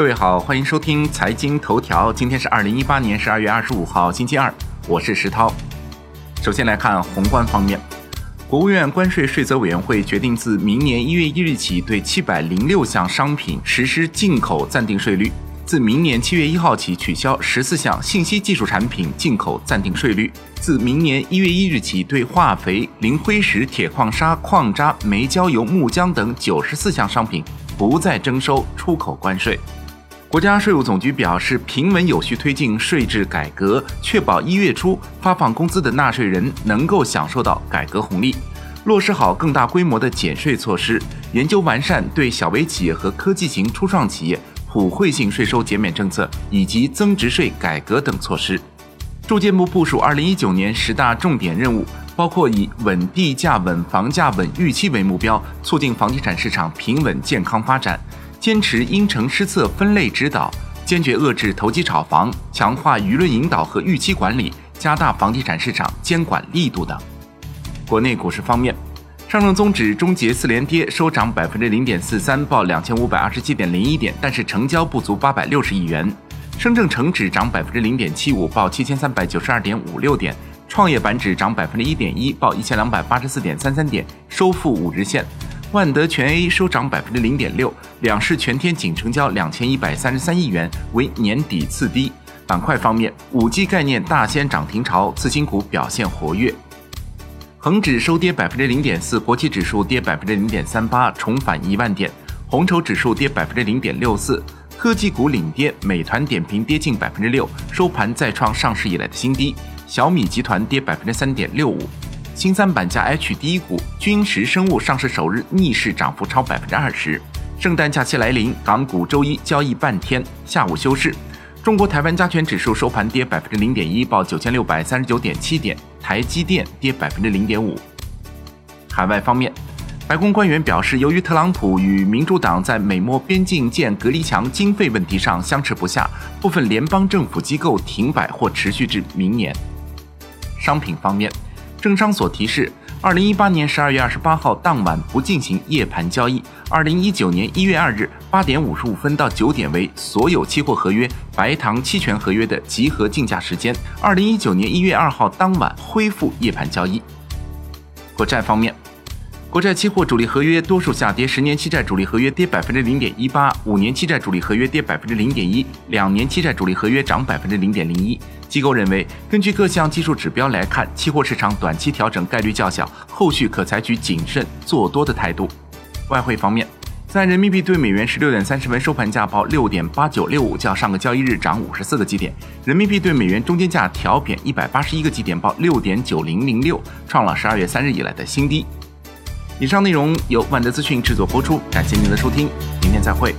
各位好，欢迎收听财经头条。今天是二零一八年十二月二十五号，星期二，我是石涛。首先来看宏观方面，国务院关税税则委员会决定自明年一月一日起，对七百零六项商品实施进口暂定税率；自明年七月一号起，取消十四项信息技术产品进口暂定税率；自明年一月一日起，对化肥、磷灰石、铁矿砂、矿渣、煤焦油、木浆等九十四项商品不再征收出口关税。国家税务总局表示，平稳有序推进税制改革，确保一月初发放工资的纳税人能够享受到改革红利，落实好更大规模的减税措施，研究完善对小微企业和科技型初创企业普惠性税收减免政策以及增值税改革等措施。住建部部署二零一九年十大重点任务，包括以稳地价、稳房价、稳预期为目标，促进房地产市场平稳健康发展。坚持因城施策分类指导，坚决遏制投机炒房，强化舆论引导和预期管理，加大房地产市场监管力度等。国内股市方面，上证综指终结四连跌，收涨百分之零点四三，报两千五百二十七点零一点，但是成交不足八百六十亿元。深证成指涨百分之零点七五，报七千三百九十二点五六点。创业板指涨百分之一点一，报一千两百八十四点三三点，收复五日线。万德全 A 收涨百分之零点六，两市全天仅成交两千一百三十三亿元，为年底次低。板块方面，五 G 概念大掀涨停潮，次新股表现活跃。恒指收跌百分之零点四，国企指数跌百分之零点三八，重返一万点。红筹指数跌百分之零点六四，科技股领跌，美团点评跌近百分之六，收盘再创上市以来的新低。小米集团跌百分之三点六五。新三板加 H 第一股君实生物上市首日逆势涨幅超百分之二十。圣诞假期来临，港股周一交易半天，下午休市。中国台湾加权指数收盘跌百分之零点一，报九千六百三十九点七点。台积电跌百分之零点五。海外方面，白宫官员表示，由于特朗普与民主党在美墨边境建隔离墙经费问题上相持不下，部分联邦政府机构停摆或持续至明年。商品方面。证商所提示，二零一八年十二月二十八号当晚不进行夜盘交易。二零一九年一月二日八点五十五分到九点为所有期货合约、白糖期权合约的集合竞价时间。二零一九年一月二号当晚恢复夜盘交易。国债方面。国债期货主力合约多数下跌，十年期债主力合约跌百分之零点一八，五年期债主力合约跌百分之零点一，两年期债主力合约涨百分之零点零一。机构认为，根据各项技术指标来看，期货市场短期调整概率较小，后续可采取谨慎做多的态度。外汇方面，在人民币对美元十六点三十分收盘价报六点八九六五，较上个交易日涨五十四个基点，人民币对美元中间价调贬一百八十一个基点，报六点九零零六，创了十二月三日以来的新低。以上内容由万德资讯制作播出，感谢您的收听，明天再会。